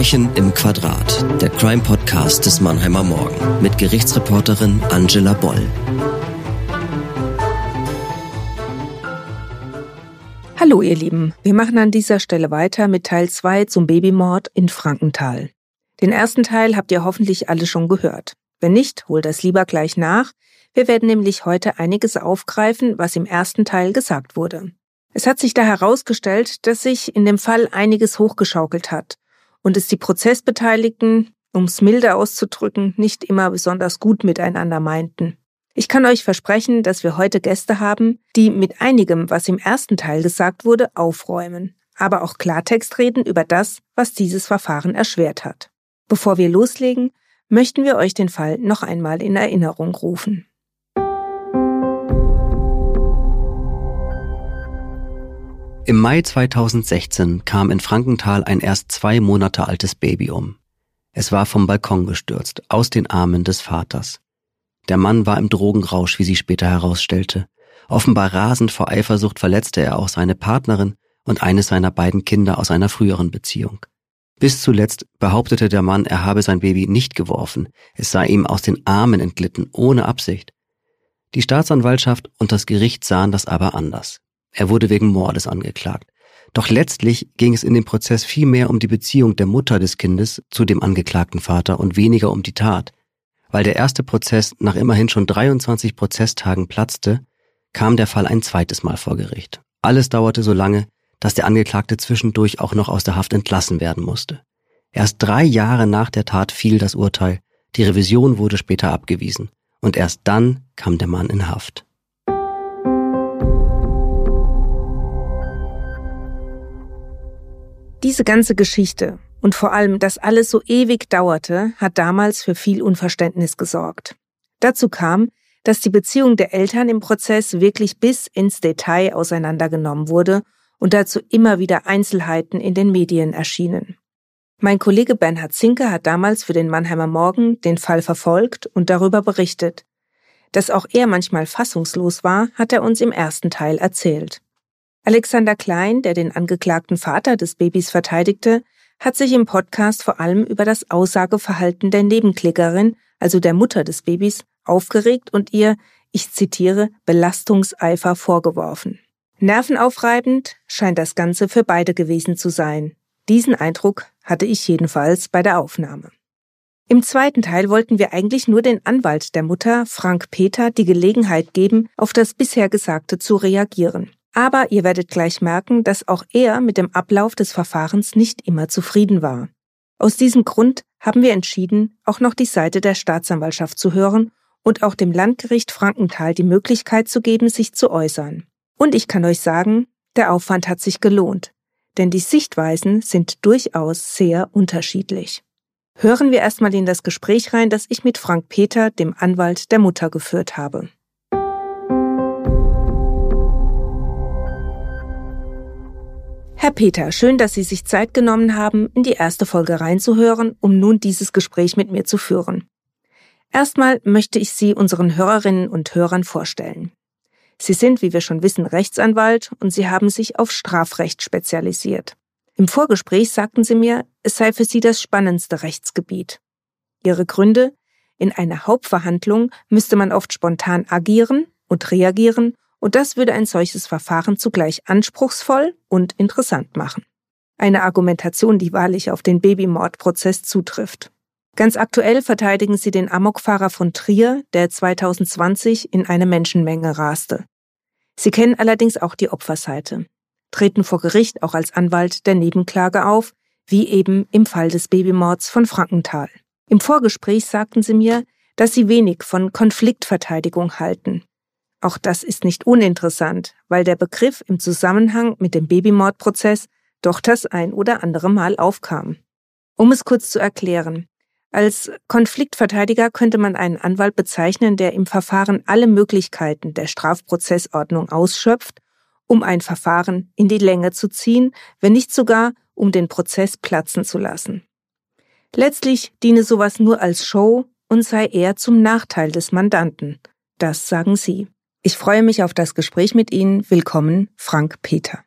Verbrechen im Quadrat, der Crime-Podcast des Mannheimer Morgen mit Gerichtsreporterin Angela Boll. Hallo ihr Lieben, wir machen an dieser Stelle weiter mit Teil 2 zum Babymord in Frankenthal. Den ersten Teil habt ihr hoffentlich alle schon gehört. Wenn nicht, holt das lieber gleich nach. Wir werden nämlich heute einiges aufgreifen, was im ersten Teil gesagt wurde. Es hat sich da herausgestellt, dass sich in dem Fall einiges hochgeschaukelt hat und es die Prozessbeteiligten, um es milde auszudrücken, nicht immer besonders gut miteinander meinten. Ich kann euch versprechen, dass wir heute Gäste haben, die mit einigem, was im ersten Teil gesagt wurde, aufräumen, aber auch Klartext reden über das, was dieses Verfahren erschwert hat. Bevor wir loslegen, möchten wir euch den Fall noch einmal in Erinnerung rufen. Im Mai 2016 kam in Frankenthal ein erst zwei Monate altes Baby um. Es war vom Balkon gestürzt, aus den Armen des Vaters. Der Mann war im Drogenrausch, wie sie später herausstellte. Offenbar rasend vor Eifersucht verletzte er auch seine Partnerin und eines seiner beiden Kinder aus einer früheren Beziehung. Bis zuletzt behauptete der Mann, er habe sein Baby nicht geworfen, es sei ihm aus den Armen entglitten, ohne Absicht. Die Staatsanwaltschaft und das Gericht sahen das aber anders. Er wurde wegen Mordes angeklagt. Doch letztlich ging es in dem Prozess viel mehr um die Beziehung der Mutter des Kindes zu dem angeklagten Vater und weniger um die Tat. Weil der erste Prozess nach immerhin schon 23 Prozesstagen platzte, kam der Fall ein zweites Mal vor Gericht. Alles dauerte so lange, dass der Angeklagte zwischendurch auch noch aus der Haft entlassen werden musste. Erst drei Jahre nach der Tat fiel das Urteil, die Revision wurde später abgewiesen und erst dann kam der Mann in Haft. Diese ganze Geschichte und vor allem, dass alles so ewig dauerte, hat damals für viel Unverständnis gesorgt. Dazu kam, dass die Beziehung der Eltern im Prozess wirklich bis ins Detail auseinandergenommen wurde und dazu immer wieder Einzelheiten in den Medien erschienen. Mein Kollege Bernhard Zinke hat damals für den Mannheimer Morgen den Fall verfolgt und darüber berichtet. Dass auch er manchmal fassungslos war, hat er uns im ersten Teil erzählt. Alexander Klein, der den angeklagten Vater des Babys verteidigte, hat sich im Podcast vor allem über das Aussageverhalten der Nebenklägerin, also der Mutter des Babys, aufgeregt und ihr, ich zitiere, Belastungseifer vorgeworfen. Nervenaufreibend scheint das Ganze für beide gewesen zu sein. Diesen Eindruck hatte ich jedenfalls bei der Aufnahme. Im zweiten Teil wollten wir eigentlich nur den Anwalt der Mutter, Frank Peter, die Gelegenheit geben, auf das bisher Gesagte zu reagieren. Aber ihr werdet gleich merken, dass auch er mit dem Ablauf des Verfahrens nicht immer zufrieden war. Aus diesem Grund haben wir entschieden, auch noch die Seite der Staatsanwaltschaft zu hören und auch dem Landgericht Frankenthal die Möglichkeit zu geben, sich zu äußern. Und ich kann euch sagen, der Aufwand hat sich gelohnt, denn die Sichtweisen sind durchaus sehr unterschiedlich. Hören wir erstmal in das Gespräch rein, das ich mit Frank Peter, dem Anwalt der Mutter, geführt habe. Herr Peter, schön, dass Sie sich Zeit genommen haben, in die erste Folge reinzuhören, um nun dieses Gespräch mit mir zu führen. Erstmal möchte ich Sie unseren Hörerinnen und Hörern vorstellen. Sie sind, wie wir schon wissen, Rechtsanwalt und Sie haben sich auf Strafrecht spezialisiert. Im Vorgespräch sagten Sie mir, es sei für Sie das spannendste Rechtsgebiet. Ihre Gründe? In einer Hauptverhandlung müsste man oft spontan agieren und reagieren und das würde ein solches Verfahren zugleich anspruchsvoll und interessant machen. Eine Argumentation, die wahrlich auf den Babymordprozess zutrifft. Ganz aktuell verteidigen sie den Amokfahrer von Trier, der 2020 in eine Menschenmenge raste. Sie kennen allerdings auch die Opferseite, treten vor Gericht auch als Anwalt der Nebenklage auf, wie eben im Fall des Babymords von Frankenthal. Im Vorgespräch sagten sie mir, dass sie wenig von Konfliktverteidigung halten, auch das ist nicht uninteressant, weil der Begriff im Zusammenhang mit dem Babymordprozess doch das ein oder andere Mal aufkam. Um es kurz zu erklären. Als Konfliktverteidiger könnte man einen Anwalt bezeichnen, der im Verfahren alle Möglichkeiten der Strafprozessordnung ausschöpft, um ein Verfahren in die Länge zu ziehen, wenn nicht sogar, um den Prozess platzen zu lassen. Letztlich diene sowas nur als Show und sei eher zum Nachteil des Mandanten. Das sagen Sie. Ich freue mich auf das Gespräch mit Ihnen. Willkommen, Frank Peter.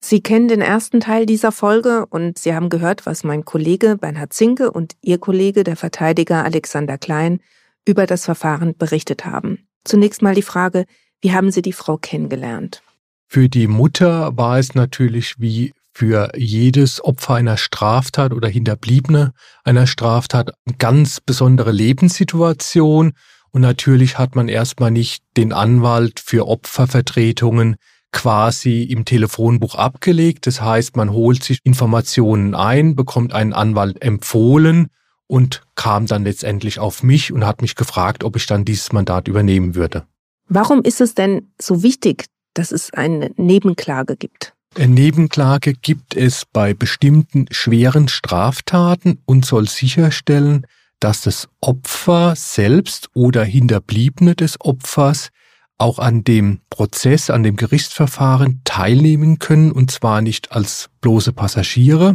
Sie kennen den ersten Teil dieser Folge und Sie haben gehört, was mein Kollege Bernhard Zinke und Ihr Kollege, der Verteidiger Alexander Klein, über das Verfahren berichtet haben. Zunächst mal die Frage, wie haben Sie die Frau kennengelernt? Für die Mutter war es natürlich wie für jedes Opfer einer Straftat oder Hinterbliebene einer Straftat eine ganz besondere Lebenssituation. Und natürlich hat man erstmal nicht den Anwalt für Opfervertretungen quasi im Telefonbuch abgelegt. Das heißt, man holt sich Informationen ein, bekommt einen Anwalt empfohlen und kam dann letztendlich auf mich und hat mich gefragt, ob ich dann dieses Mandat übernehmen würde. Warum ist es denn so wichtig, dass es eine Nebenklage gibt? Eine Nebenklage gibt es bei bestimmten schweren Straftaten und soll sicherstellen, dass das Opfer selbst oder Hinterbliebene des Opfers auch an dem Prozess, an dem Gerichtsverfahren teilnehmen können, und zwar nicht als bloße Passagiere,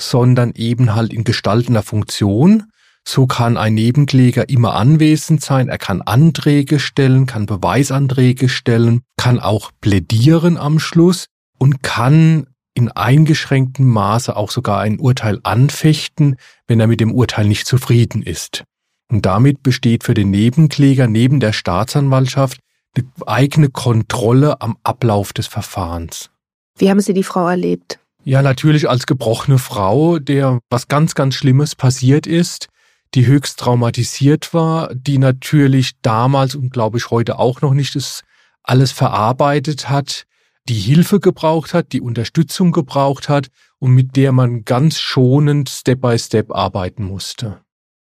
sondern eben halt in gestaltender Funktion, so kann ein Nebenkläger immer anwesend sein, er kann Anträge stellen, kann Beweisanträge stellen, kann auch plädieren am Schluss und kann in eingeschränktem Maße auch sogar ein Urteil anfechten, wenn er mit dem Urteil nicht zufrieden ist. Und damit besteht für den Nebenkläger neben der Staatsanwaltschaft eine eigene Kontrolle am Ablauf des Verfahrens. Wie haben Sie die Frau erlebt? Ja, natürlich als gebrochene Frau, der was ganz, ganz Schlimmes passiert ist, die höchst traumatisiert war, die natürlich damals und glaube ich heute auch noch nicht das alles verarbeitet hat, die Hilfe gebraucht hat, die Unterstützung gebraucht hat und mit der man ganz schonend Step by Step arbeiten musste.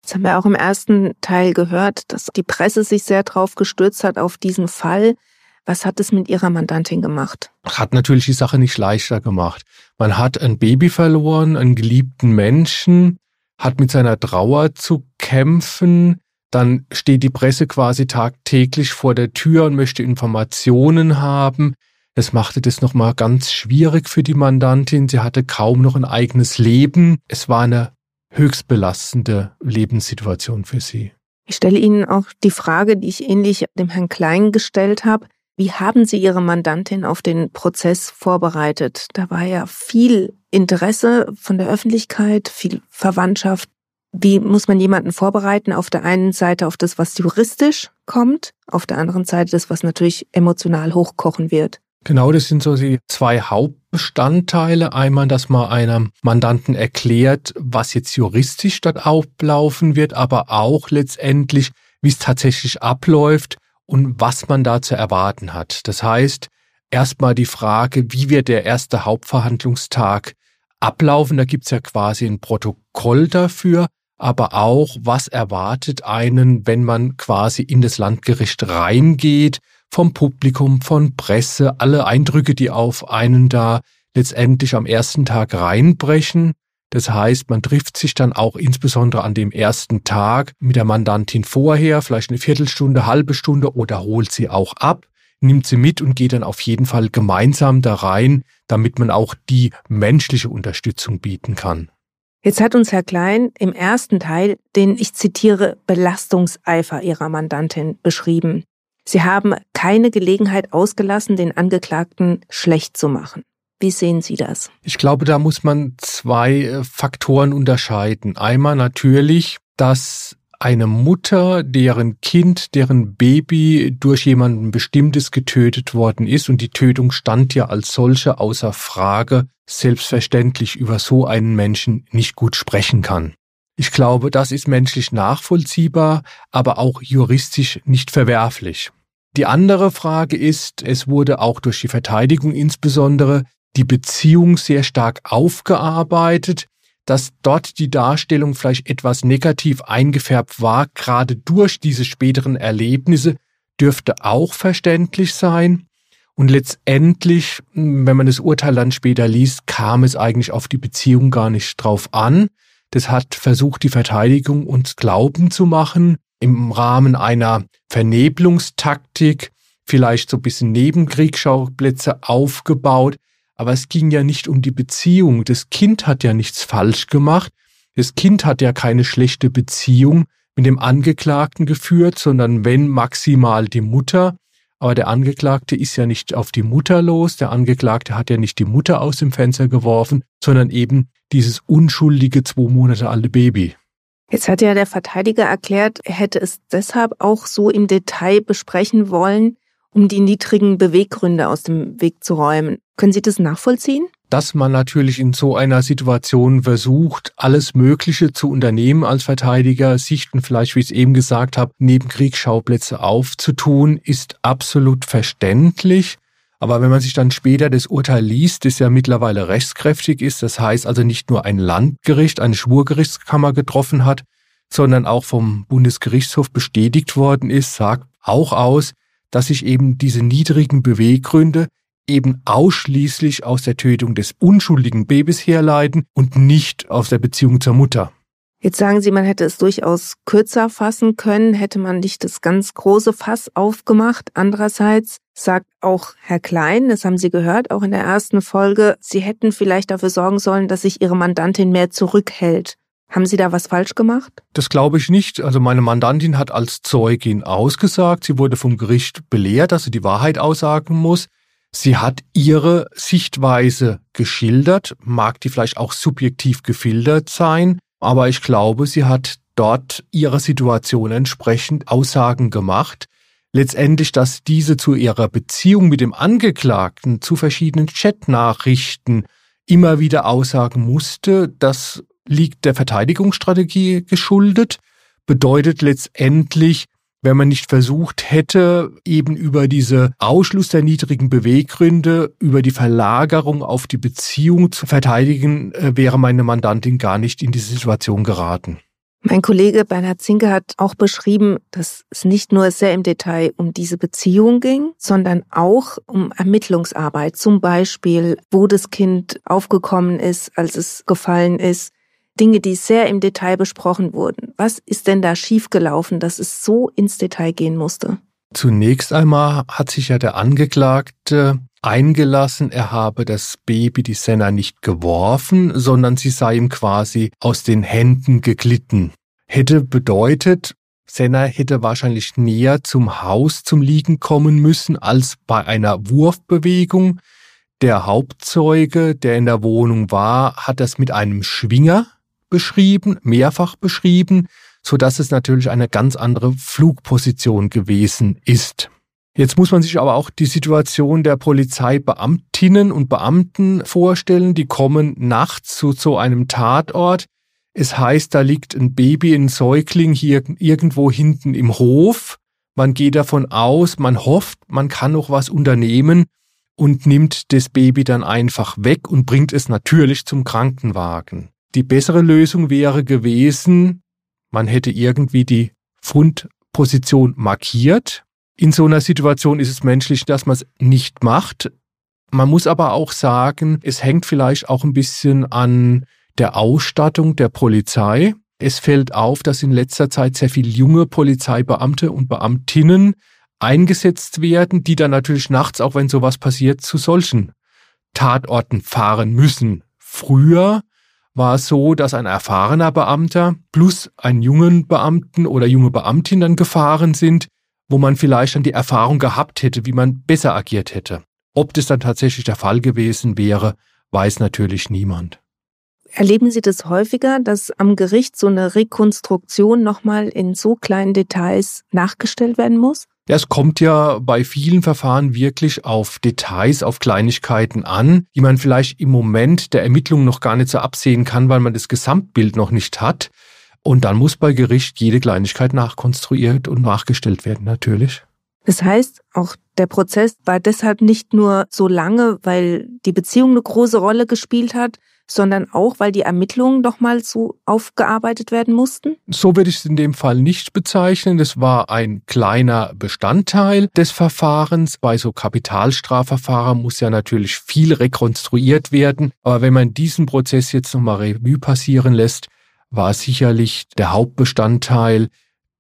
Das haben wir auch im ersten Teil gehört, dass die Presse sich sehr drauf gestürzt hat auf diesen Fall. Was hat es mit Ihrer Mandantin gemacht? Hat natürlich die Sache nicht leichter gemacht. Man hat ein Baby verloren, einen geliebten Menschen, hat mit seiner Trauer zu kämpfen. Dann steht die Presse quasi tagtäglich vor der Tür und möchte Informationen haben. Es machte das nochmal ganz schwierig für die Mandantin. Sie hatte kaum noch ein eigenes Leben. Es war eine höchst belastende Lebenssituation für sie. Ich stelle Ihnen auch die Frage, die ich ähnlich dem Herrn Klein gestellt habe. Wie haben Sie Ihre Mandantin auf den Prozess vorbereitet? Da war ja viel Interesse von der Öffentlichkeit, viel Verwandtschaft. Wie muss man jemanden vorbereiten? Auf der einen Seite auf das, was juristisch kommt, auf der anderen Seite das, was natürlich emotional hochkochen wird. Genau, das sind so die zwei Hauptbestandteile. Einmal, dass man einem Mandanten erklärt, was jetzt juristisch dort ablaufen wird, aber auch letztendlich, wie es tatsächlich abläuft und was man da zu erwarten hat. Das heißt, erstmal die Frage, wie wird der erste Hauptverhandlungstag ablaufen? Da gibt's ja quasi ein Protokoll dafür, aber auch, was erwartet einen, wenn man quasi in das Landgericht reingeht vom Publikum, von Presse, alle Eindrücke, die auf einen da letztendlich am ersten Tag reinbrechen. Das heißt, man trifft sich dann auch insbesondere an dem ersten Tag mit der Mandantin vorher, vielleicht eine Viertelstunde, halbe Stunde oder holt sie auch ab, nimmt sie mit und geht dann auf jeden Fall gemeinsam da rein, damit man auch die menschliche Unterstützung bieten kann. Jetzt hat uns Herr Klein im ersten Teil den, ich zitiere, Belastungseifer Ihrer Mandantin beschrieben. Sie haben keine Gelegenheit ausgelassen, den Angeklagten schlecht zu machen. Wie sehen Sie das? Ich glaube, da muss man zwei äh, Faktoren unterscheiden. Einmal natürlich, dass eine Mutter, deren Kind, deren Baby durch jemanden Bestimmtes getötet worden ist und die Tötung stand ja als solche außer Frage, selbstverständlich über so einen Menschen nicht gut sprechen kann. Ich glaube, das ist menschlich nachvollziehbar, aber auch juristisch nicht verwerflich. Die andere Frage ist, es wurde auch durch die Verteidigung insbesondere die Beziehung sehr stark aufgearbeitet, dass dort die Darstellung vielleicht etwas negativ eingefärbt war, gerade durch diese späteren Erlebnisse, dürfte auch verständlich sein. Und letztendlich, wenn man das Urteil dann später liest, kam es eigentlich auf die Beziehung gar nicht drauf an. Das hat versucht, die Verteidigung uns glauben zu machen, im Rahmen einer Vernebelungstaktik, vielleicht so ein bisschen Nebenkriegsschauplätze aufgebaut. Aber es ging ja nicht um die Beziehung. Das Kind hat ja nichts falsch gemacht. Das Kind hat ja keine schlechte Beziehung mit dem Angeklagten geführt, sondern wenn maximal die Mutter. Aber der Angeklagte ist ja nicht auf die Mutter los, der Angeklagte hat ja nicht die Mutter aus dem Fenster geworfen, sondern eben dieses unschuldige zwei Monate alte Baby. Jetzt hat ja der Verteidiger erklärt, er hätte es deshalb auch so im Detail besprechen wollen, um die niedrigen Beweggründe aus dem Weg zu räumen. Können Sie das nachvollziehen? Dass man natürlich in so einer Situation versucht, alles Mögliche zu unternehmen als Verteidiger, Sichten vielleicht, wie ich es eben gesagt habe, neben Kriegsschauplätze aufzutun, ist absolut verständlich. Aber wenn man sich dann später das Urteil liest, das ja mittlerweile rechtskräftig ist, das heißt also nicht nur ein Landgericht, eine Schwurgerichtskammer getroffen hat, sondern auch vom Bundesgerichtshof bestätigt worden ist, sagt auch aus, dass sich eben diese niedrigen Beweggründe eben ausschließlich aus der Tötung des unschuldigen Babys herleiten und nicht aus der Beziehung zur Mutter. Jetzt sagen Sie, man hätte es durchaus kürzer fassen können, hätte man nicht das ganz große Fass aufgemacht. Andererseits sagt auch Herr Klein, das haben Sie gehört, auch in der ersten Folge, Sie hätten vielleicht dafür sorgen sollen, dass sich Ihre Mandantin mehr zurückhält. Haben Sie da was falsch gemacht? Das glaube ich nicht. Also meine Mandantin hat als Zeugin ausgesagt. Sie wurde vom Gericht belehrt, dass sie die Wahrheit aussagen muss. Sie hat ihre Sichtweise geschildert, mag die vielleicht auch subjektiv gefiltert sein, aber ich glaube, sie hat dort ihrer Situation entsprechend Aussagen gemacht. Letztendlich, dass diese zu ihrer Beziehung mit dem Angeklagten zu verschiedenen Chatnachrichten immer wieder aussagen musste, das liegt der Verteidigungsstrategie geschuldet, bedeutet letztendlich, wenn man nicht versucht hätte, eben über diese Ausschluss der niedrigen Beweggründe, über die Verlagerung auf die Beziehung zu verteidigen, äh, wäre meine Mandantin gar nicht in diese Situation geraten. Mein Kollege Bernhard Zinke hat auch beschrieben, dass es nicht nur sehr im Detail um diese Beziehung ging, sondern auch um Ermittlungsarbeit. Zum Beispiel, wo das Kind aufgekommen ist, als es gefallen ist, Dinge, die sehr im Detail besprochen wurden. Was ist denn da schiefgelaufen, dass es so ins Detail gehen musste? Zunächst einmal hat sich ja der Angeklagte eingelassen, er habe das Baby, die Senna, nicht geworfen, sondern sie sei ihm quasi aus den Händen geglitten. Hätte bedeutet, Senna hätte wahrscheinlich näher zum Haus zum Liegen kommen müssen als bei einer Wurfbewegung. Der Hauptzeuge, der in der Wohnung war, hat das mit einem Schwinger beschrieben, mehrfach beschrieben, so dass es natürlich eine ganz andere Flugposition gewesen ist. Jetzt muss man sich aber auch die Situation der Polizeibeamtinnen und Beamten vorstellen, die kommen nachts zu so einem Tatort. Es heißt, da liegt ein Baby, ein Säugling hier irgendwo hinten im Hof. Man geht davon aus, man hofft, man kann noch was unternehmen und nimmt das Baby dann einfach weg und bringt es natürlich zum Krankenwagen. Die bessere Lösung wäre gewesen, man hätte irgendwie die Fundposition markiert. In so einer Situation ist es menschlich, dass man es nicht macht. Man muss aber auch sagen, es hängt vielleicht auch ein bisschen an der Ausstattung der Polizei. Es fällt auf, dass in letzter Zeit sehr viele junge Polizeibeamte und Beamtinnen eingesetzt werden, die dann natürlich nachts, auch wenn sowas passiert, zu solchen Tatorten fahren müssen. Früher war es so, dass ein erfahrener Beamter plus einen jungen Beamten oder junge Beamtin dann gefahren sind, wo man vielleicht dann die Erfahrung gehabt hätte, wie man besser agiert hätte. Ob das dann tatsächlich der Fall gewesen wäre, weiß natürlich niemand. Erleben Sie das häufiger, dass am Gericht so eine Rekonstruktion nochmal in so kleinen Details nachgestellt werden muss? Ja, es kommt ja bei vielen Verfahren wirklich auf Details, auf Kleinigkeiten an, die man vielleicht im Moment der Ermittlung noch gar nicht so absehen kann, weil man das Gesamtbild noch nicht hat. Und dann muss bei Gericht jede Kleinigkeit nachkonstruiert und nachgestellt werden, natürlich. Das heißt, auch der Prozess war deshalb nicht nur so lange, weil die Beziehung eine große Rolle gespielt hat, sondern auch, weil die Ermittlungen doch mal so aufgearbeitet werden mussten? So würde ich es in dem Fall nicht bezeichnen. Das war ein kleiner Bestandteil des Verfahrens. Bei so Kapitalstrafverfahren muss ja natürlich viel rekonstruiert werden. Aber wenn man diesen Prozess jetzt nochmal Revue passieren lässt, war sicherlich der Hauptbestandteil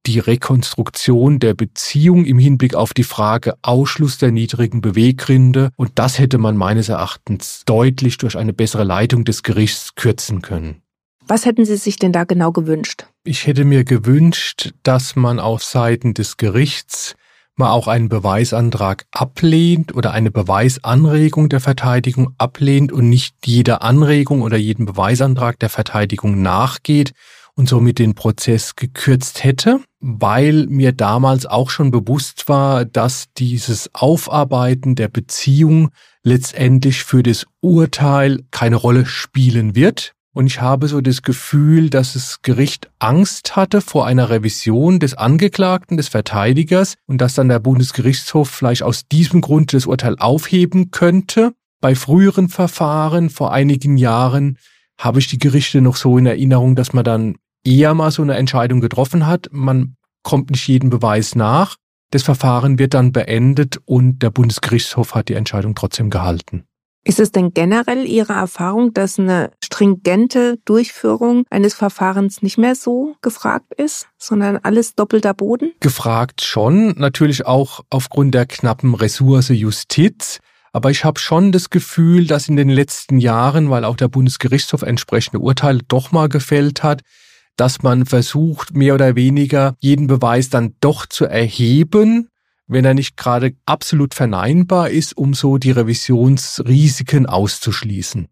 die Rekonstruktion der Beziehung im Hinblick auf die Frage Ausschluss der niedrigen Beweggründe und das hätte man meines Erachtens deutlich durch eine bessere Leitung des Gerichts kürzen können. Was hätten Sie sich denn da genau gewünscht? Ich hätte mir gewünscht, dass man auf Seiten des Gerichts man auch einen Beweisantrag ablehnt oder eine Beweisanregung der Verteidigung ablehnt und nicht jeder Anregung oder jeden Beweisantrag der Verteidigung nachgeht und somit den Prozess gekürzt hätte, weil mir damals auch schon bewusst war, dass dieses Aufarbeiten der Beziehung letztendlich für das Urteil keine Rolle spielen wird. Und ich habe so das Gefühl, dass das Gericht Angst hatte vor einer Revision des Angeklagten, des Verteidigers und dass dann der Bundesgerichtshof vielleicht aus diesem Grund das Urteil aufheben könnte. Bei früheren Verfahren vor einigen Jahren habe ich die Gerichte noch so in Erinnerung, dass man dann eher mal so eine Entscheidung getroffen hat. Man kommt nicht jedem Beweis nach. Das Verfahren wird dann beendet und der Bundesgerichtshof hat die Entscheidung trotzdem gehalten. Ist es denn generell Ihre Erfahrung, dass eine stringente Durchführung eines Verfahrens nicht mehr so gefragt ist, sondern alles doppelter Boden? Gefragt schon, natürlich auch aufgrund der knappen Ressource Justiz. Aber ich habe schon das Gefühl, dass in den letzten Jahren, weil auch der Bundesgerichtshof entsprechende Urteile doch mal gefällt hat, dass man versucht, mehr oder weniger jeden Beweis dann doch zu erheben, wenn er nicht gerade absolut verneinbar ist, um so die Revisionsrisiken auszuschließen.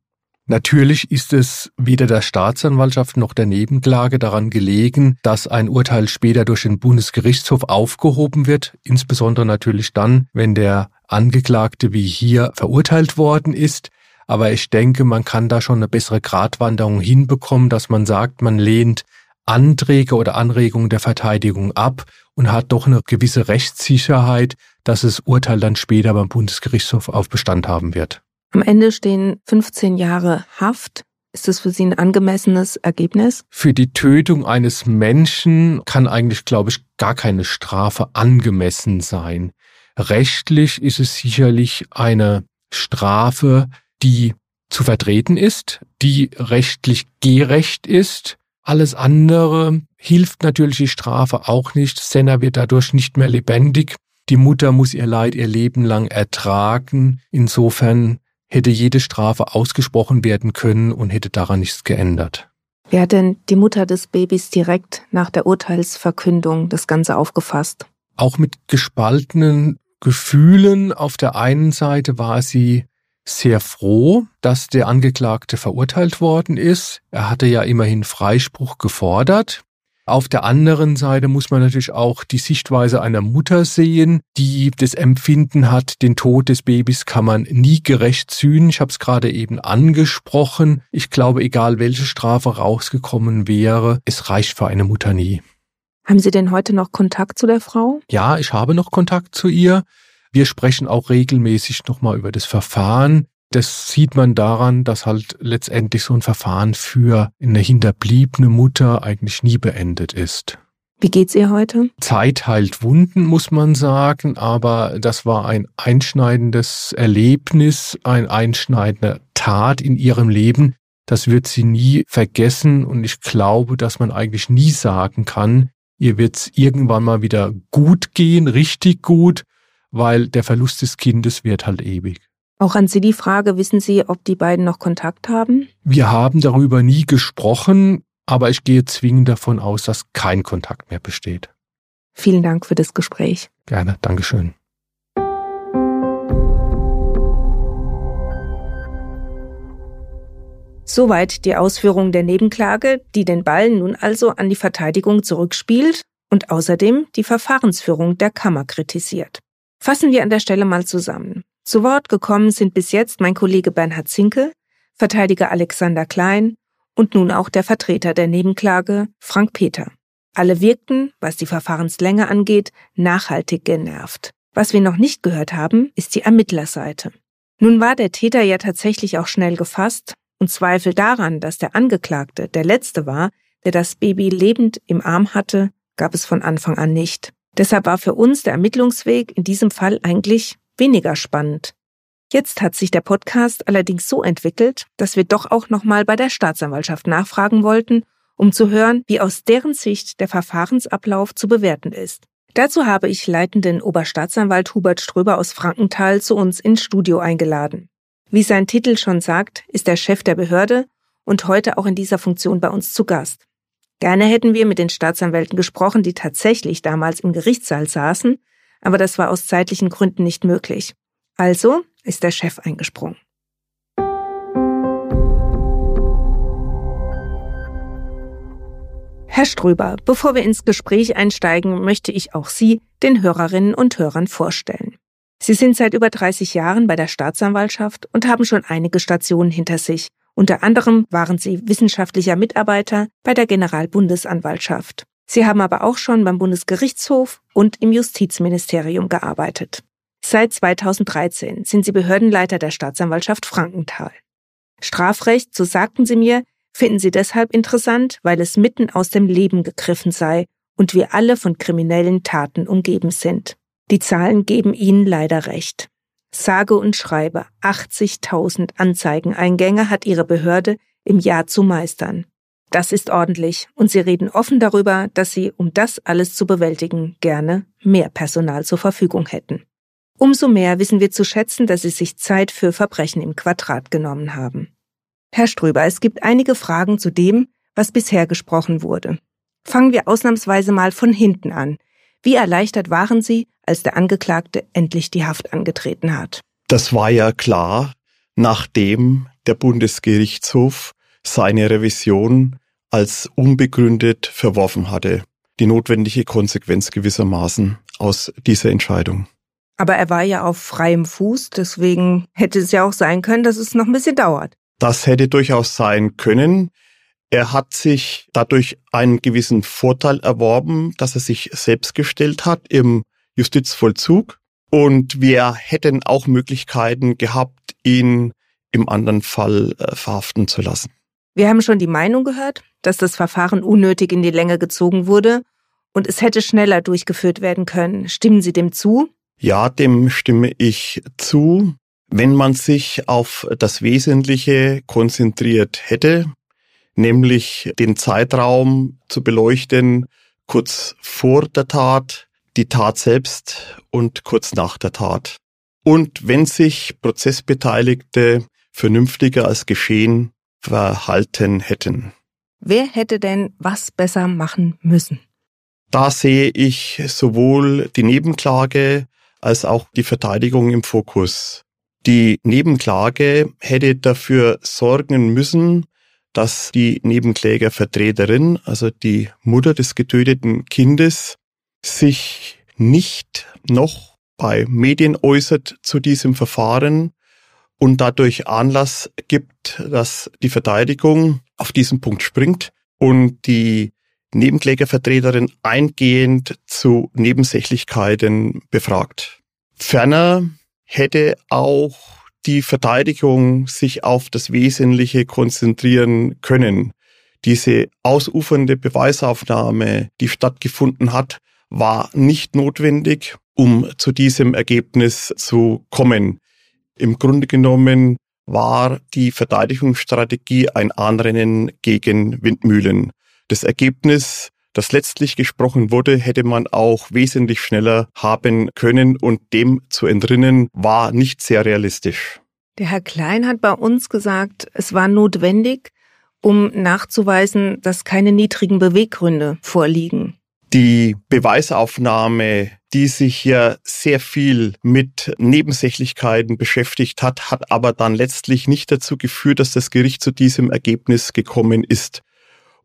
Natürlich ist es weder der Staatsanwaltschaft noch der Nebenklage daran gelegen, dass ein Urteil später durch den Bundesgerichtshof aufgehoben wird, insbesondere natürlich dann, wenn der Angeklagte wie hier verurteilt worden ist. Aber ich denke, man kann da schon eine bessere Gratwanderung hinbekommen, dass man sagt, man lehnt Anträge oder Anregungen der Verteidigung ab und hat doch eine gewisse Rechtssicherheit, dass das Urteil dann später beim Bundesgerichtshof auf Bestand haben wird. Am Ende stehen 15 Jahre Haft. Ist das für Sie ein angemessenes Ergebnis? Für die Tötung eines Menschen kann eigentlich, glaube ich, gar keine Strafe angemessen sein. Rechtlich ist es sicherlich eine Strafe, die zu vertreten ist, die rechtlich gerecht ist, alles andere hilft natürlich die Strafe auch nicht. Senna wird dadurch nicht mehr lebendig. Die Mutter muss ihr Leid ihr Leben lang ertragen. Insofern hätte jede Strafe ausgesprochen werden können und hätte daran nichts geändert. Wer hat denn die Mutter des Babys direkt nach der Urteilsverkündung das Ganze aufgefasst? Auch mit gespaltenen Gefühlen. Auf der einen Seite war sie sehr froh, dass der Angeklagte verurteilt worden ist. Er hatte ja immerhin Freispruch gefordert. Auf der anderen Seite muss man natürlich auch die Sichtweise einer Mutter sehen, die das Empfinden hat, den Tod des Babys kann man nie gerecht sühnen. Ich habe es gerade eben angesprochen. Ich glaube, egal welche Strafe rausgekommen wäre, es reicht für eine Mutter nie. Haben Sie denn heute noch Kontakt zu der Frau? Ja, ich habe noch Kontakt zu ihr. Wir sprechen auch regelmäßig nochmal über das Verfahren. Das sieht man daran, dass halt letztendlich so ein Verfahren für eine hinterbliebene Mutter eigentlich nie beendet ist. Wie geht's ihr heute? Zeit heilt Wunden, muss man sagen, aber das war ein einschneidendes Erlebnis, ein einschneidender Tat in ihrem Leben. Das wird sie nie vergessen und ich glaube, dass man eigentlich nie sagen kann, ihr wird's irgendwann mal wieder gut gehen, richtig gut weil der Verlust des Kindes wird halt ewig. Auch an Sie die Frage, wissen Sie, ob die beiden noch Kontakt haben? Wir haben darüber nie gesprochen, aber ich gehe zwingend davon aus, dass kein Kontakt mehr besteht. Vielen Dank für das Gespräch. Gerne, Dankeschön. Soweit die Ausführung der Nebenklage, die den Ball nun also an die Verteidigung zurückspielt und außerdem die Verfahrensführung der Kammer kritisiert. Fassen wir an der Stelle mal zusammen. Zu Wort gekommen sind bis jetzt mein Kollege Bernhard Zinke, Verteidiger Alexander Klein und nun auch der Vertreter der Nebenklage, Frank Peter. Alle wirkten, was die Verfahrenslänge angeht, nachhaltig genervt. Was wir noch nicht gehört haben, ist die Ermittlerseite. Nun war der Täter ja tatsächlich auch schnell gefasst und Zweifel daran, dass der Angeklagte der Letzte war, der das Baby lebend im Arm hatte, gab es von Anfang an nicht. Deshalb war für uns der Ermittlungsweg in diesem Fall eigentlich weniger spannend. Jetzt hat sich der Podcast allerdings so entwickelt, dass wir doch auch nochmal bei der Staatsanwaltschaft nachfragen wollten, um zu hören, wie aus deren Sicht der Verfahrensablauf zu bewerten ist. Dazu habe ich leitenden Oberstaatsanwalt Hubert Ströber aus Frankenthal zu uns ins Studio eingeladen. Wie sein Titel schon sagt, ist er Chef der Behörde und heute auch in dieser Funktion bei uns zu Gast. Gerne hätten wir mit den Staatsanwälten gesprochen, die tatsächlich damals im Gerichtssaal saßen, aber das war aus zeitlichen Gründen nicht möglich. Also ist der Chef eingesprungen. Herr Ströber, bevor wir ins Gespräch einsteigen, möchte ich auch Sie den Hörerinnen und Hörern vorstellen. Sie sind seit über 30 Jahren bei der Staatsanwaltschaft und haben schon einige Stationen hinter sich. Unter anderem waren Sie wissenschaftlicher Mitarbeiter bei der Generalbundesanwaltschaft. Sie haben aber auch schon beim Bundesgerichtshof und im Justizministerium gearbeitet. Seit 2013 sind Sie Behördenleiter der Staatsanwaltschaft Frankenthal. Strafrecht, so sagten Sie mir, finden Sie deshalb interessant, weil es mitten aus dem Leben gegriffen sei und wir alle von kriminellen Taten umgeben sind. Die Zahlen geben Ihnen leider recht. Sage und schreibe 80.000 Anzeigeneingänge hat Ihre Behörde im Jahr zu meistern. Das ist ordentlich und Sie reden offen darüber, dass Sie, um das alles zu bewältigen, gerne mehr Personal zur Verfügung hätten. Umso mehr wissen wir zu schätzen, dass Sie sich Zeit für Verbrechen im Quadrat genommen haben. Herr Ströber, es gibt einige Fragen zu dem, was bisher gesprochen wurde. Fangen wir ausnahmsweise mal von hinten an. Wie erleichtert waren Sie, als der Angeklagte endlich die Haft angetreten hat? Das war ja klar, nachdem der Bundesgerichtshof seine Revision als unbegründet verworfen hatte. Die notwendige Konsequenz gewissermaßen aus dieser Entscheidung. Aber er war ja auf freiem Fuß, deswegen hätte es ja auch sein können, dass es noch ein bisschen dauert. Das hätte durchaus sein können. Er hat sich dadurch einen gewissen Vorteil erworben, dass er sich selbst gestellt hat im Justizvollzug. Und wir hätten auch Möglichkeiten gehabt, ihn im anderen Fall äh, verhaften zu lassen. Wir haben schon die Meinung gehört, dass das Verfahren unnötig in die Länge gezogen wurde und es hätte schneller durchgeführt werden können. Stimmen Sie dem zu? Ja, dem stimme ich zu. Wenn man sich auf das Wesentliche konzentriert hätte, nämlich den Zeitraum zu beleuchten, kurz vor der Tat, die Tat selbst und kurz nach der Tat. Und wenn sich Prozessbeteiligte vernünftiger als geschehen verhalten hätten. Wer hätte denn was besser machen müssen? Da sehe ich sowohl die Nebenklage als auch die Verteidigung im Fokus. Die Nebenklage hätte dafür sorgen müssen, dass die Nebenklägervertreterin, also die Mutter des getöteten Kindes, sich nicht noch bei Medien äußert zu diesem Verfahren und dadurch Anlass gibt, dass die Verteidigung auf diesen Punkt springt und die Nebenklägervertreterin eingehend zu Nebensächlichkeiten befragt. Ferner hätte auch die Verteidigung sich auf das Wesentliche konzentrieren können. Diese ausufernde Beweisaufnahme, die stattgefunden hat, war nicht notwendig, um zu diesem Ergebnis zu kommen. Im Grunde genommen war die Verteidigungsstrategie ein Anrennen gegen Windmühlen. Das Ergebnis das letztlich gesprochen wurde, hätte man auch wesentlich schneller haben können und dem zu entrinnen war nicht sehr realistisch. Der Herr Klein hat bei uns gesagt, es war notwendig, um nachzuweisen, dass keine niedrigen Beweggründe vorliegen. Die Beweisaufnahme, die sich ja sehr viel mit Nebensächlichkeiten beschäftigt hat, hat aber dann letztlich nicht dazu geführt, dass das Gericht zu diesem Ergebnis gekommen ist.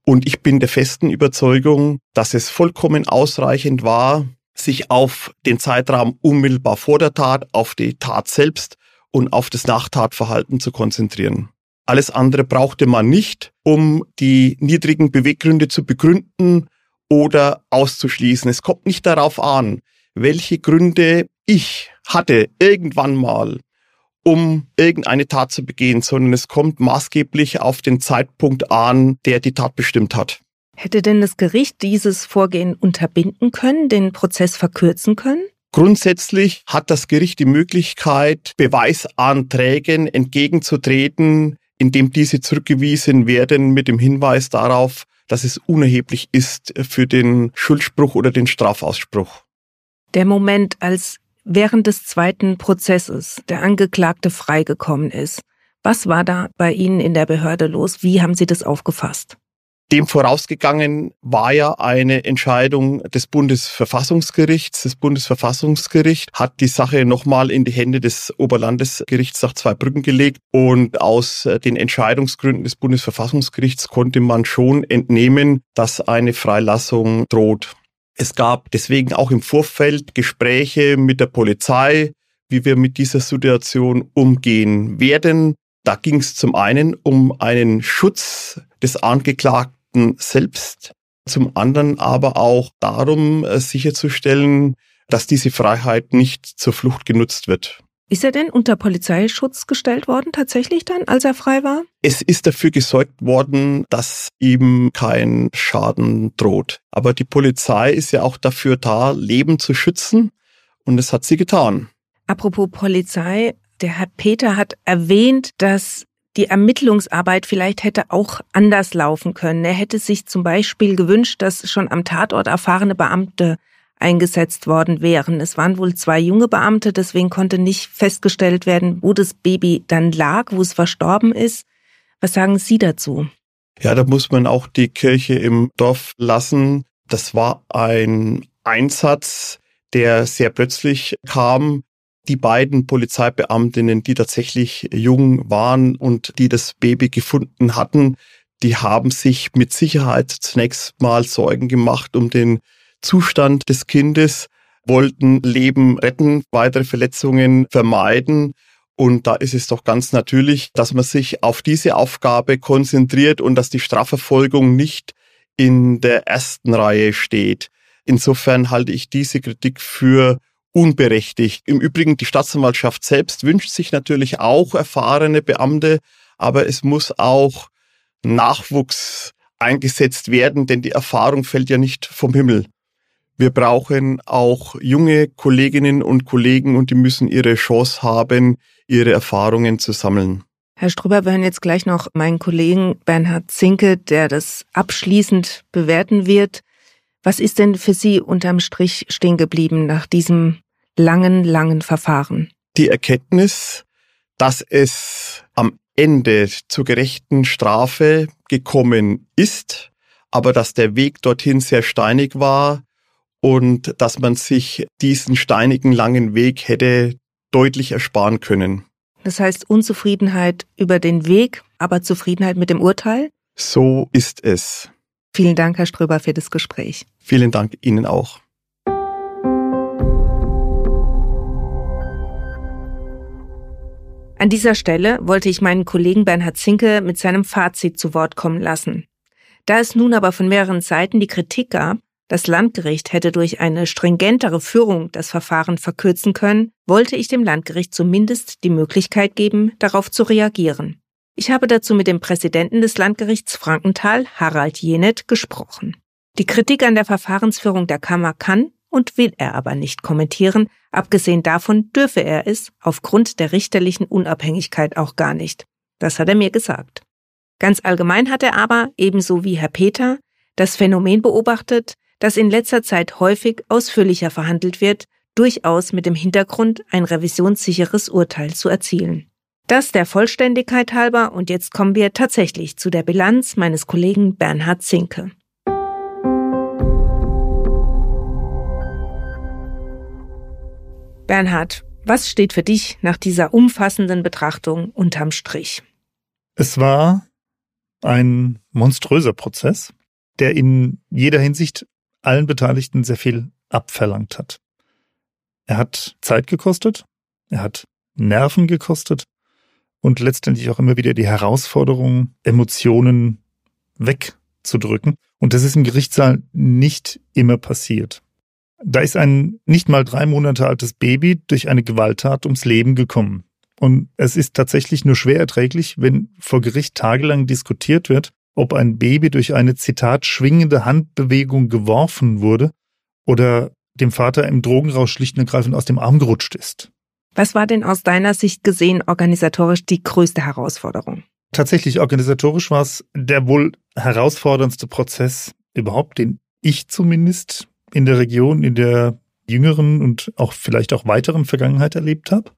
Und ich bin der festen Überzeugung, dass es vollkommen ausreichend war, sich auf den Zeitraum unmittelbar vor der Tat, auf die Tat selbst und auf das Nachtatverhalten zu konzentrieren. Alles andere brauchte man nicht, um die niedrigen Beweggründe zu begründen oder auszuschließen. Es kommt nicht darauf an, welche Gründe ich hatte irgendwann mal, um irgendeine Tat zu begehen, sondern es kommt maßgeblich auf den Zeitpunkt an, der die Tat bestimmt hat. Hätte denn das Gericht dieses Vorgehen unterbinden können, den Prozess verkürzen können? Grundsätzlich hat das Gericht die Möglichkeit, Beweisanträgen entgegenzutreten, indem diese zurückgewiesen werden mit dem Hinweis darauf, dass es unerheblich ist für den Schuldspruch oder den Strafausspruch. Der Moment, als während des zweiten Prozesses der Angeklagte freigekommen ist. Was war da bei Ihnen in der Behörde los? Wie haben Sie das aufgefasst? Dem vorausgegangen war ja eine Entscheidung des Bundesverfassungsgerichts. Das Bundesverfassungsgericht hat die Sache nochmal in die Hände des Oberlandesgerichts nach Zweibrücken gelegt und aus den Entscheidungsgründen des Bundesverfassungsgerichts konnte man schon entnehmen, dass eine Freilassung droht. Es gab deswegen auch im Vorfeld Gespräche mit der Polizei, wie wir mit dieser Situation umgehen werden. Da ging es zum einen um einen Schutz des Angeklagten selbst, zum anderen aber auch darum äh, sicherzustellen, dass diese Freiheit nicht zur Flucht genutzt wird. Ist er denn unter Polizeischutz gestellt worden tatsächlich dann, als er frei war? Es ist dafür gesorgt worden, dass ihm kein Schaden droht. Aber die Polizei ist ja auch dafür da, Leben zu schützen. Und das hat sie getan. Apropos Polizei, der Herr Peter hat erwähnt, dass die Ermittlungsarbeit vielleicht hätte auch anders laufen können. Er hätte sich zum Beispiel gewünscht, dass schon am Tatort erfahrene Beamte eingesetzt worden wären. Es waren wohl zwei junge Beamte, deswegen konnte nicht festgestellt werden, wo das Baby dann lag, wo es verstorben ist. Was sagen Sie dazu? Ja, da muss man auch die Kirche im Dorf lassen. Das war ein Einsatz, der sehr plötzlich kam die beiden Polizeibeamtinnen, die tatsächlich jung waren und die das Baby gefunden hatten, die haben sich mit Sicherheit zunächst mal Sorgen gemacht um den Zustand des Kindes, wollten Leben retten, weitere Verletzungen vermeiden. Und da ist es doch ganz natürlich, dass man sich auf diese Aufgabe konzentriert und dass die Strafverfolgung nicht in der ersten Reihe steht. Insofern halte ich diese Kritik für unberechtigt. Im Übrigen, die Staatsanwaltschaft selbst wünscht sich natürlich auch erfahrene Beamte, aber es muss auch Nachwuchs eingesetzt werden, denn die Erfahrung fällt ja nicht vom Himmel. Wir brauchen auch junge Kolleginnen und Kollegen und die müssen ihre Chance haben, ihre Erfahrungen zu sammeln. Herr Strüber, wir hören jetzt gleich noch meinen Kollegen Bernhard Zinke, der das abschließend bewerten wird. Was ist denn für Sie unterm Strich stehen geblieben nach diesem langen, langen Verfahren? Die Erkenntnis, dass es am Ende zur gerechten Strafe gekommen ist, aber dass der Weg dorthin sehr steinig war und dass man sich diesen steinigen langen Weg hätte deutlich ersparen können. Das heißt Unzufriedenheit über den Weg, aber Zufriedenheit mit dem Urteil? So ist es. Vielen Dank, Herr Ströber, für das Gespräch. Vielen Dank Ihnen auch. An dieser Stelle wollte ich meinen Kollegen Bernhard Zinke mit seinem Fazit zu Wort kommen lassen. Da es nun aber von mehreren Seiten die Kritik gab, das Landgericht hätte durch eine stringentere Führung das Verfahren verkürzen können, wollte ich dem Landgericht zumindest die Möglichkeit geben, darauf zu reagieren. Ich habe dazu mit dem Präsidenten des Landgerichts Frankenthal, Harald Jenet, gesprochen. Die Kritik an der Verfahrensführung der Kammer kann und will er aber nicht kommentieren, abgesehen davon dürfe er es aufgrund der richterlichen Unabhängigkeit auch gar nicht. Das hat er mir gesagt. Ganz allgemein hat er aber, ebenso wie Herr Peter, das Phänomen beobachtet, dass in letzter Zeit häufig ausführlicher verhandelt wird, durchaus mit dem Hintergrund, ein revisionssicheres Urteil zu erzielen. Das der Vollständigkeit halber und jetzt kommen wir tatsächlich zu der Bilanz meines Kollegen Bernhard Zinke. Bernhard, was steht für dich nach dieser umfassenden Betrachtung unterm Strich? Es war ein monströser Prozess, der in jeder Hinsicht allen Beteiligten sehr viel abverlangt hat. Er hat Zeit gekostet, er hat Nerven gekostet, und letztendlich auch immer wieder die Herausforderung, Emotionen wegzudrücken. Und das ist im Gerichtssaal nicht immer passiert. Da ist ein nicht mal drei Monate altes Baby durch eine Gewalttat ums Leben gekommen. Und es ist tatsächlich nur schwer erträglich, wenn vor Gericht tagelang diskutiert wird, ob ein Baby durch eine Zitat schwingende Handbewegung geworfen wurde oder dem Vater im Drogenrausch schlicht und ergreifend aus dem Arm gerutscht ist. Was war denn aus deiner Sicht gesehen organisatorisch die größte Herausforderung? Tatsächlich organisatorisch war es der wohl herausforderndste Prozess überhaupt, den ich zumindest in der Region, in der jüngeren und auch vielleicht auch weiteren Vergangenheit erlebt habe.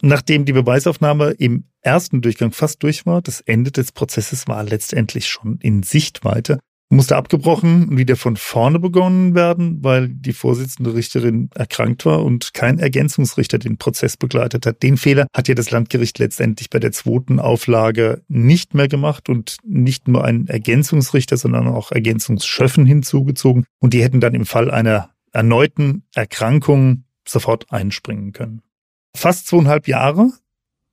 Nachdem die Beweisaufnahme im ersten Durchgang fast durch war, das Ende des Prozesses war letztendlich schon in Sichtweite, musste abgebrochen und wieder von vorne begonnen werden, weil die Vorsitzende Richterin erkrankt war und kein Ergänzungsrichter den Prozess begleitet hat. Den Fehler hat ja das Landgericht letztendlich bei der zweiten Auflage nicht mehr gemacht und nicht nur einen Ergänzungsrichter, sondern auch Ergänzungsschöffen hinzugezogen. Und die hätten dann im Fall einer erneuten Erkrankung sofort einspringen können. Fast zweieinhalb Jahre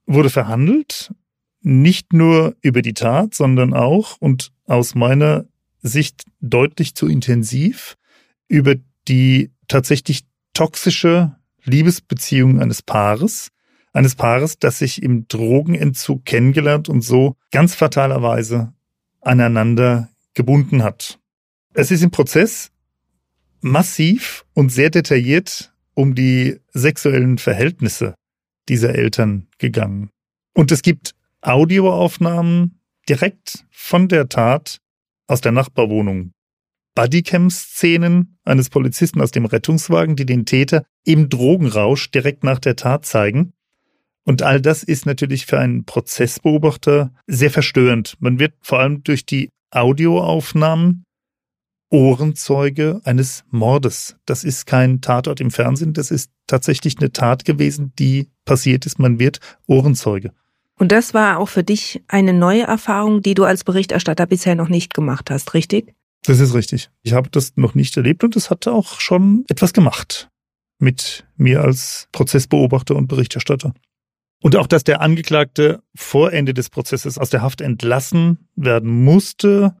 wurde verhandelt, nicht nur über die Tat, sondern auch und aus meiner Sicht deutlich zu intensiv über die tatsächlich toxische Liebesbeziehung eines Paares, eines Paares, das sich im Drogenentzug kennengelernt und so ganz fatalerweise aneinander gebunden hat. Es ist im Prozess massiv und sehr detailliert um die sexuellen Verhältnisse dieser Eltern gegangen. Und es gibt Audioaufnahmen direkt von der Tat aus der Nachbarwohnung. Bodycam-Szenen eines Polizisten aus dem Rettungswagen, die den Täter im Drogenrausch direkt nach der Tat zeigen. Und all das ist natürlich für einen Prozessbeobachter sehr verstörend. Man wird vor allem durch die Audioaufnahmen Ohrenzeuge eines Mordes. Das ist kein Tatort im Fernsehen, das ist tatsächlich eine Tat gewesen, die passiert ist. Man wird Ohrenzeuge. Und das war auch für dich eine neue Erfahrung, die du als Berichterstatter bisher noch nicht gemacht hast, richtig? Das ist richtig. Ich habe das noch nicht erlebt und es hat auch schon etwas gemacht mit mir als Prozessbeobachter und Berichterstatter. Und auch, dass der Angeklagte vor Ende des Prozesses aus der Haft entlassen werden musste,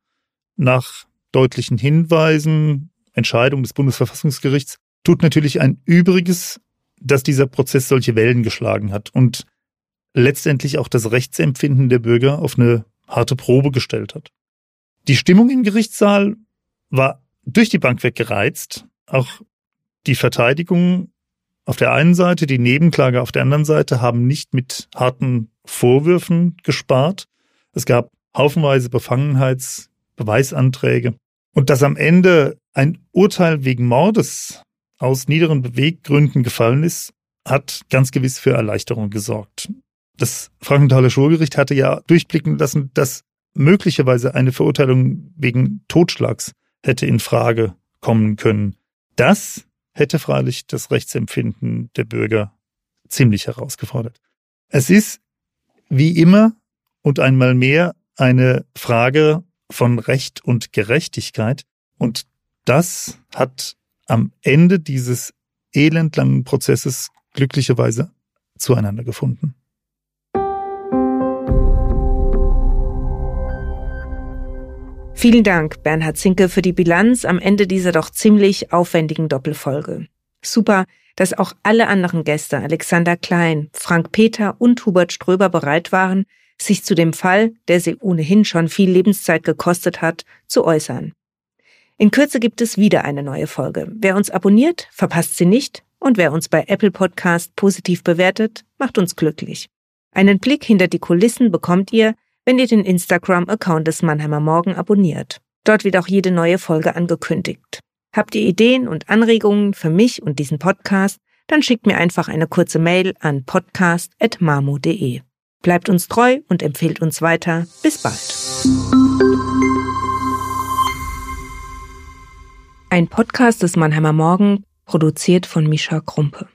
nach deutlichen Hinweisen, Entscheidung des Bundesverfassungsgerichts, tut natürlich ein Übriges, dass dieser Prozess solche Wellen geschlagen hat. Und letztendlich auch das Rechtsempfinden der Bürger auf eine harte Probe gestellt hat. Die Stimmung im Gerichtssaal war durch die Bank weg gereizt. Auch die Verteidigung auf der einen Seite, die Nebenklage auf der anderen Seite haben nicht mit harten Vorwürfen gespart. Es gab haufenweise Befangenheitsbeweisanträge. Und dass am Ende ein Urteil wegen Mordes aus niederen Beweggründen gefallen ist, hat ganz gewiss für Erleichterung gesorgt. Das Frankenthaler Schwurgericht hatte ja durchblicken lassen, dass möglicherweise eine Verurteilung wegen Totschlags hätte in Frage kommen können. Das hätte freilich das Rechtsempfinden der Bürger ziemlich herausgefordert. Es ist wie immer und einmal mehr eine Frage von Recht und Gerechtigkeit und das hat am Ende dieses elendlangen Prozesses glücklicherweise zueinander gefunden. Vielen Dank, Bernhard Zinke, für die Bilanz am Ende dieser doch ziemlich aufwendigen Doppelfolge. Super, dass auch alle anderen Gäste, Alexander Klein, Frank Peter und Hubert Ströber bereit waren, sich zu dem Fall, der sie ohnehin schon viel Lebenszeit gekostet hat, zu äußern. In Kürze gibt es wieder eine neue Folge. Wer uns abonniert, verpasst sie nicht und wer uns bei Apple Podcast positiv bewertet, macht uns glücklich. Einen Blick hinter die Kulissen bekommt ihr, wenn ihr den Instagram-Account des Mannheimer Morgen abonniert. Dort wird auch jede neue Folge angekündigt. Habt ihr Ideen und Anregungen für mich und diesen Podcast, dann schickt mir einfach eine kurze Mail an podcast.mamu.de. Bleibt uns treu und empfehlt uns weiter. Bis bald. Ein Podcast des Mannheimer Morgen, produziert von Mischa Krumpe.